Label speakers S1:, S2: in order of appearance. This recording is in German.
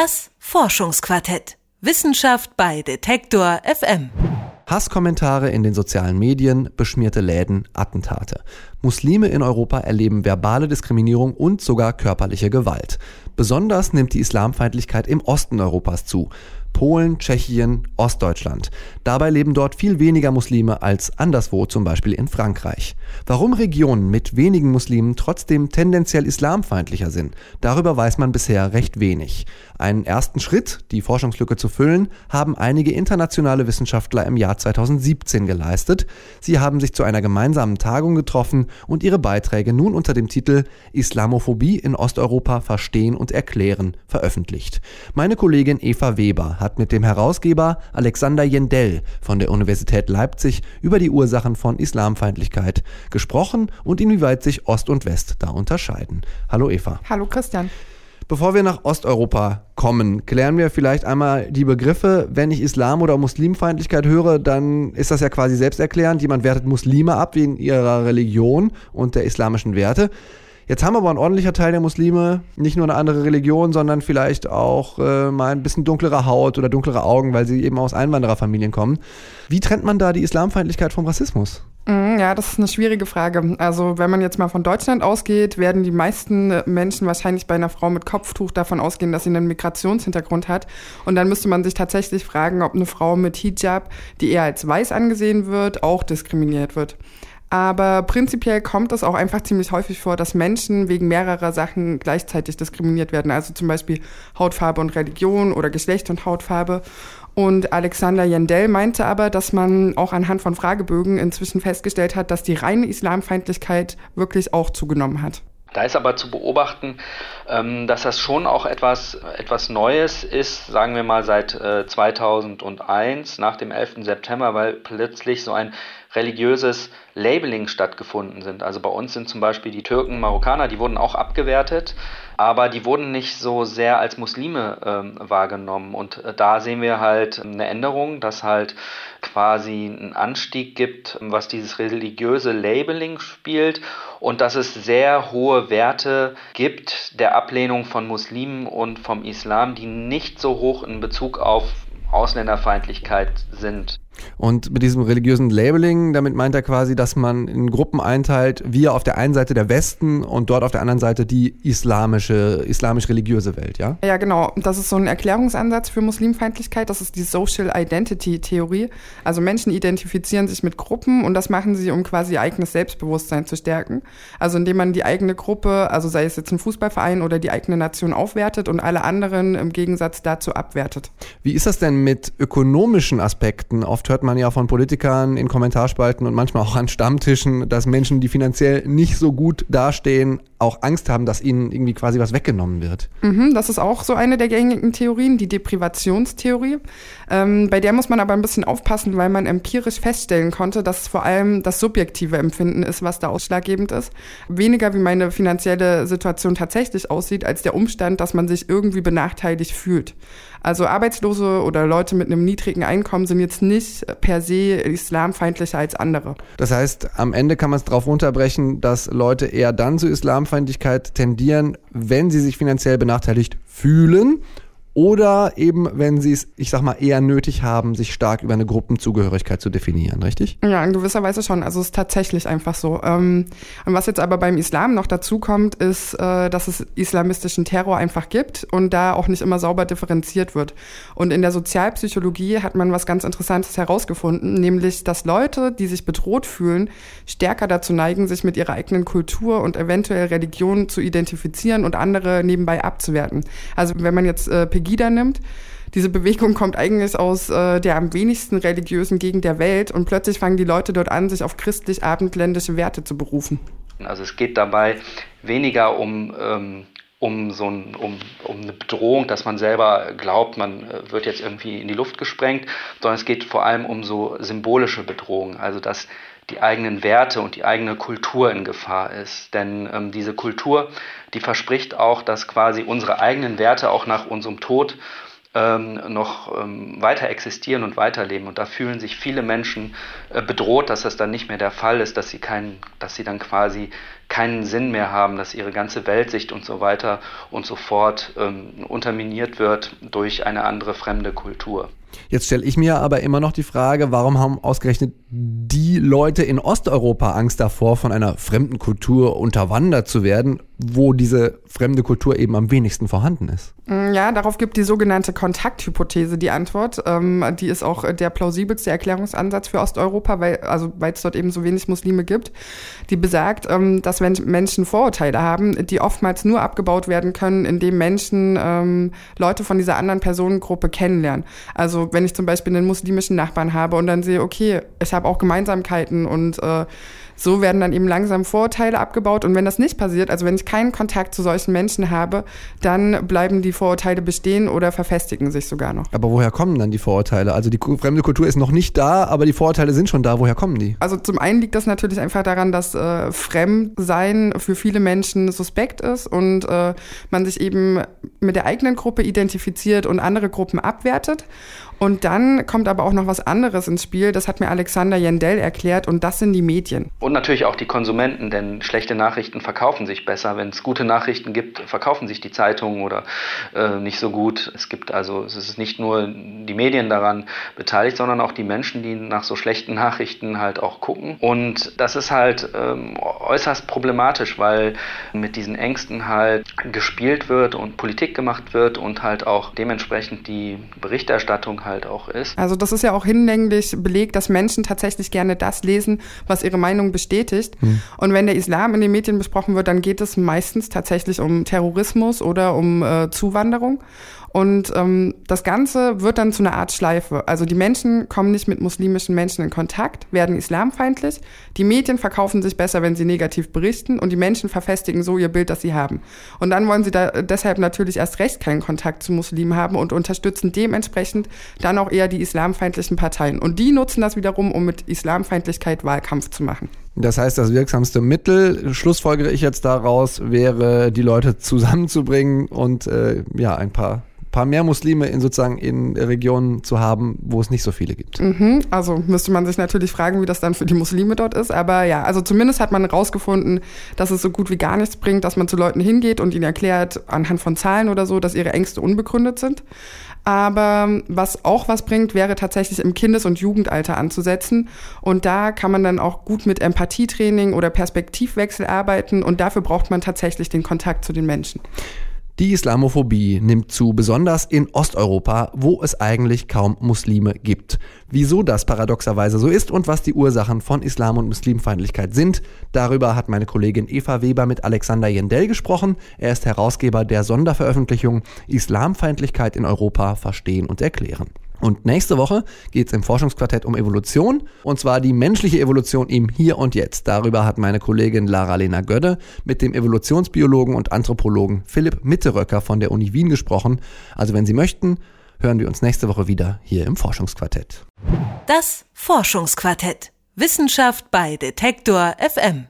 S1: Das Forschungsquartett. Wissenschaft bei Detektor FM.
S2: Hasskommentare in den sozialen Medien, beschmierte Läden, Attentate. Muslime in Europa erleben verbale Diskriminierung und sogar körperliche Gewalt. Besonders nimmt die Islamfeindlichkeit im Osten Europas zu. Polen, Tschechien, Ostdeutschland. Dabei leben dort viel weniger Muslime als anderswo, zum Beispiel in Frankreich. Warum Regionen mit wenigen Muslimen trotzdem tendenziell islamfeindlicher sind, darüber weiß man bisher recht wenig. Einen ersten Schritt, die Forschungslücke zu füllen, haben einige internationale Wissenschaftler im Jahr 2017 geleistet. Sie haben sich zu einer gemeinsamen Tagung getroffen und ihre Beiträge nun unter dem Titel Islamophobie in Osteuropa verstehen und erklären veröffentlicht. Meine Kollegin Eva Weber hat mit dem Herausgeber Alexander Jendell von der Universität Leipzig über die Ursachen von Islamfeindlichkeit gesprochen und inwieweit sich Ost und West da unterscheiden. Hallo Eva.
S3: Hallo Christian.
S2: Bevor wir nach Osteuropa kommen, klären wir vielleicht einmal die Begriffe. Wenn ich Islam oder Muslimfeindlichkeit höre, dann ist das ja quasi selbsterklärend. Jemand wertet Muslime ab wegen ihrer Religion und der islamischen Werte. Jetzt haben aber ein ordentlicher Teil der Muslime nicht nur eine andere Religion, sondern vielleicht auch äh, mal ein bisschen dunklere Haut oder dunklere Augen, weil sie eben aus Einwandererfamilien kommen. Wie trennt man da die Islamfeindlichkeit vom Rassismus?
S3: Mhm, ja, das ist eine schwierige Frage. Also wenn man jetzt mal von Deutschland ausgeht, werden die meisten Menschen wahrscheinlich bei einer Frau mit Kopftuch davon ausgehen, dass sie einen Migrationshintergrund hat. Und dann müsste man sich tatsächlich fragen, ob eine Frau mit Hijab, die eher als weiß angesehen wird, auch diskriminiert wird. Aber prinzipiell kommt es auch einfach ziemlich häufig vor, dass Menschen wegen mehrerer Sachen gleichzeitig diskriminiert werden. Also zum Beispiel Hautfarbe und Religion oder Geschlecht und Hautfarbe. Und Alexander Jendell meinte aber, dass man auch anhand von Fragebögen inzwischen festgestellt hat, dass die reine Islamfeindlichkeit wirklich auch zugenommen hat.
S4: Da ist aber zu beobachten, ähm, dass das schon auch etwas, etwas Neues ist, sagen wir mal seit 2001, äh, nach dem 11. September, weil plötzlich so ein religiöses Labeling stattgefunden sind. Also bei uns sind zum Beispiel die Türken, Marokkaner, die wurden auch abgewertet, aber die wurden nicht so sehr als Muslime ähm, wahrgenommen. Und äh, da sehen wir halt eine Änderung, dass halt quasi einen Anstieg gibt, was dieses religiöse Labeling spielt und dass es sehr hohe Werte gibt der Ablehnung von Muslimen und vom Islam, die nicht so hoch in Bezug auf Ausländerfeindlichkeit sind.
S2: Und mit diesem religiösen Labeling, damit meint er quasi, dass man in Gruppen einteilt, wir auf der einen Seite der Westen und dort auf der anderen Seite die islamische, islamisch-religiöse Welt, ja?
S3: Ja, genau. Das ist so ein Erklärungsansatz für Muslimfeindlichkeit. Das ist die Social Identity Theorie. Also Menschen identifizieren sich mit Gruppen und das machen sie, um quasi ihr eigenes Selbstbewusstsein zu stärken. Also indem man die eigene Gruppe, also sei es jetzt ein Fußballverein oder die eigene Nation aufwertet und alle anderen im Gegensatz dazu abwertet.
S2: Wie ist das denn mit ökonomischen Aspekten? Oft hört man ja von Politikern in Kommentarspalten und manchmal auch an Stammtischen, dass Menschen, die finanziell nicht so gut dastehen, auch Angst haben, dass ihnen irgendwie quasi was weggenommen wird.
S3: Mhm, das ist auch so eine der gängigen Theorien, die Deprivationstheorie. Ähm, bei der muss man aber ein bisschen aufpassen, weil man empirisch feststellen konnte, dass es vor allem das subjektive Empfinden ist, was da ausschlaggebend ist. Weniger wie meine finanzielle Situation tatsächlich aussieht, als der Umstand, dass man sich irgendwie benachteiligt fühlt. Also Arbeitslose oder Leute mit einem niedrigen Einkommen sind jetzt nicht per se islamfeindlicher als andere.
S2: Das heißt, am Ende kann man es darauf runterbrechen, dass Leute eher dann zu Islamfeindlichkeit tendieren, wenn sie sich finanziell benachteiligt fühlen oder eben, wenn sie es, ich sag mal, eher nötig haben, sich stark über eine Gruppenzugehörigkeit zu definieren, richtig?
S3: Ja, in gewisser Weise schon. Also es ist tatsächlich einfach so. Ähm, und was jetzt aber beim Islam noch dazu kommt, ist, äh, dass es islamistischen Terror einfach gibt und da auch nicht immer sauber differenziert wird. Und in der Sozialpsychologie hat man was ganz Interessantes herausgefunden, nämlich, dass Leute, die sich bedroht fühlen, stärker dazu neigen, sich mit ihrer eigenen Kultur und eventuell Religion zu identifizieren und andere nebenbei abzuwerten. Also wenn man jetzt äh, Pegida nimmt. Diese Bewegung kommt eigentlich aus äh, der am wenigsten religiösen Gegend der Welt und plötzlich fangen die Leute dort an, sich auf christlich-abendländische Werte zu berufen.
S4: Also es geht dabei weniger um, ähm, um, so ein, um, um eine Bedrohung, dass man selber glaubt, man äh, wird jetzt irgendwie in die Luft gesprengt, sondern es geht vor allem um so symbolische Bedrohungen, also dass die eigenen Werte und die eigene Kultur in Gefahr ist. Denn ähm, diese Kultur, die verspricht auch, dass quasi unsere eigenen Werte auch nach unserem Tod ähm, noch ähm, weiter existieren und weiterleben. Und da fühlen sich viele Menschen äh, bedroht, dass das dann nicht mehr der Fall ist, dass sie, kein, dass sie dann quasi keinen Sinn mehr haben, dass ihre ganze Weltsicht und so weiter und so fort ähm, unterminiert wird durch eine andere fremde Kultur.
S2: Jetzt stelle ich mir aber immer noch die Frage, warum haben ausgerechnet die Leute in Osteuropa Angst davor, von einer fremden Kultur unterwandert zu werden, wo diese fremde Kultur eben am wenigsten vorhanden ist?
S3: Mm, ja, darauf gibt die sogenannte Kontakthypothese die Antwort. Ähm, die ist auch der plausibelste Erklärungsansatz für Osteuropa, weil also weil es dort eben so wenig Muslime gibt. Die besagt, ähm, dass wenn Menschen Vorurteile haben, die oftmals nur abgebaut werden können, indem Menschen ähm, Leute von dieser anderen Personengruppe kennenlernen. Also wenn ich zum Beispiel einen muslimischen Nachbarn habe und dann sehe, okay, ich habe auch Gemeinsamkeiten und äh, so werden dann eben langsam Vorurteile abgebaut. Und wenn das nicht passiert, also wenn ich keinen Kontakt zu solchen Menschen habe, dann bleiben die Vorurteile bestehen oder verfestigen sich sogar noch.
S2: Aber woher kommen dann die Vorurteile? Also die fremde Kultur ist noch nicht da, aber die Vorurteile sind schon da. Woher kommen die?
S3: Also zum einen liegt das natürlich einfach daran, dass äh, Fremdsein für viele Menschen suspekt ist und äh, man sich eben mit der eigenen Gruppe identifiziert und andere Gruppen abwertet. Und dann kommt aber auch noch was anderes ins Spiel. Das hat mir Alexander Jendell erklärt und das sind die Medien.
S4: Und natürlich auch die Konsumenten, denn schlechte Nachrichten verkaufen sich besser. Wenn es gute Nachrichten gibt, verkaufen sich die Zeitungen oder äh, nicht so gut. Es gibt also, es ist nicht nur die Medien daran beteiligt, sondern auch die Menschen, die nach so schlechten Nachrichten halt auch gucken. Und das ist halt ähm, äußerst problematisch, weil mit diesen Ängsten halt gespielt wird und Politik gemacht wird und halt auch dementsprechend die Berichterstattung halt auch ist.
S3: Also das ist ja auch hinlänglich belegt, dass Menschen tatsächlich gerne das lesen, was ihre Meinung bestätigt. Hm. Und wenn der Islam in den Medien besprochen wird, dann geht es meistens tatsächlich um Terrorismus oder um äh, Zuwanderung. Und ähm, das Ganze wird dann zu einer Art Schleife. Also die Menschen kommen nicht mit muslimischen Menschen in Kontakt, werden islamfeindlich. Die Medien verkaufen sich besser, wenn sie negativ berichten. Und die Menschen verfestigen so ihr Bild, das sie haben. Und dann wollen sie da deshalb natürlich erst recht keinen Kontakt zu Muslimen haben und unterstützen dementsprechend dann auch eher die islamfeindlichen Parteien. Und die nutzen das wiederum, um mit Islamfeindlichkeit Wahlkampf zu machen.
S2: Das heißt, das wirksamste Mittel, schlussfolgere ich jetzt daraus, wäre, die Leute zusammenzubringen und äh, ja, ein paar paar mehr Muslime in sozusagen in Regionen zu haben, wo es nicht so viele gibt.
S3: Mhm, also müsste man sich natürlich fragen, wie das dann für die Muslime dort ist. Aber ja, also zumindest hat man herausgefunden, dass es so gut wie gar nichts bringt, dass man zu Leuten hingeht und ihnen erklärt, anhand von Zahlen oder so, dass ihre Ängste unbegründet sind. Aber was auch was bringt, wäre tatsächlich im Kindes- und Jugendalter anzusetzen. Und da kann man dann auch gut mit Empathietraining oder Perspektivwechsel arbeiten. Und dafür braucht man tatsächlich den Kontakt zu den Menschen.
S2: Die Islamophobie nimmt zu, besonders in Osteuropa, wo es eigentlich kaum Muslime gibt. Wieso das paradoxerweise so ist und was die Ursachen von Islam und Muslimfeindlichkeit sind, darüber hat meine Kollegin Eva Weber mit Alexander Jendell gesprochen. Er ist Herausgeber der Sonderveröffentlichung Islamfeindlichkeit in Europa verstehen und erklären. Und nächste Woche geht es im Forschungsquartett um Evolution, und zwar die menschliche Evolution im Hier und Jetzt. Darüber hat meine Kollegin Lara-Lena Gödde mit dem Evolutionsbiologen und Anthropologen Philipp Mitteröcker von der Uni Wien gesprochen. Also wenn Sie möchten, hören wir uns nächste Woche wieder hier im Forschungsquartett.
S1: Das Forschungsquartett. Wissenschaft bei Detektor FM.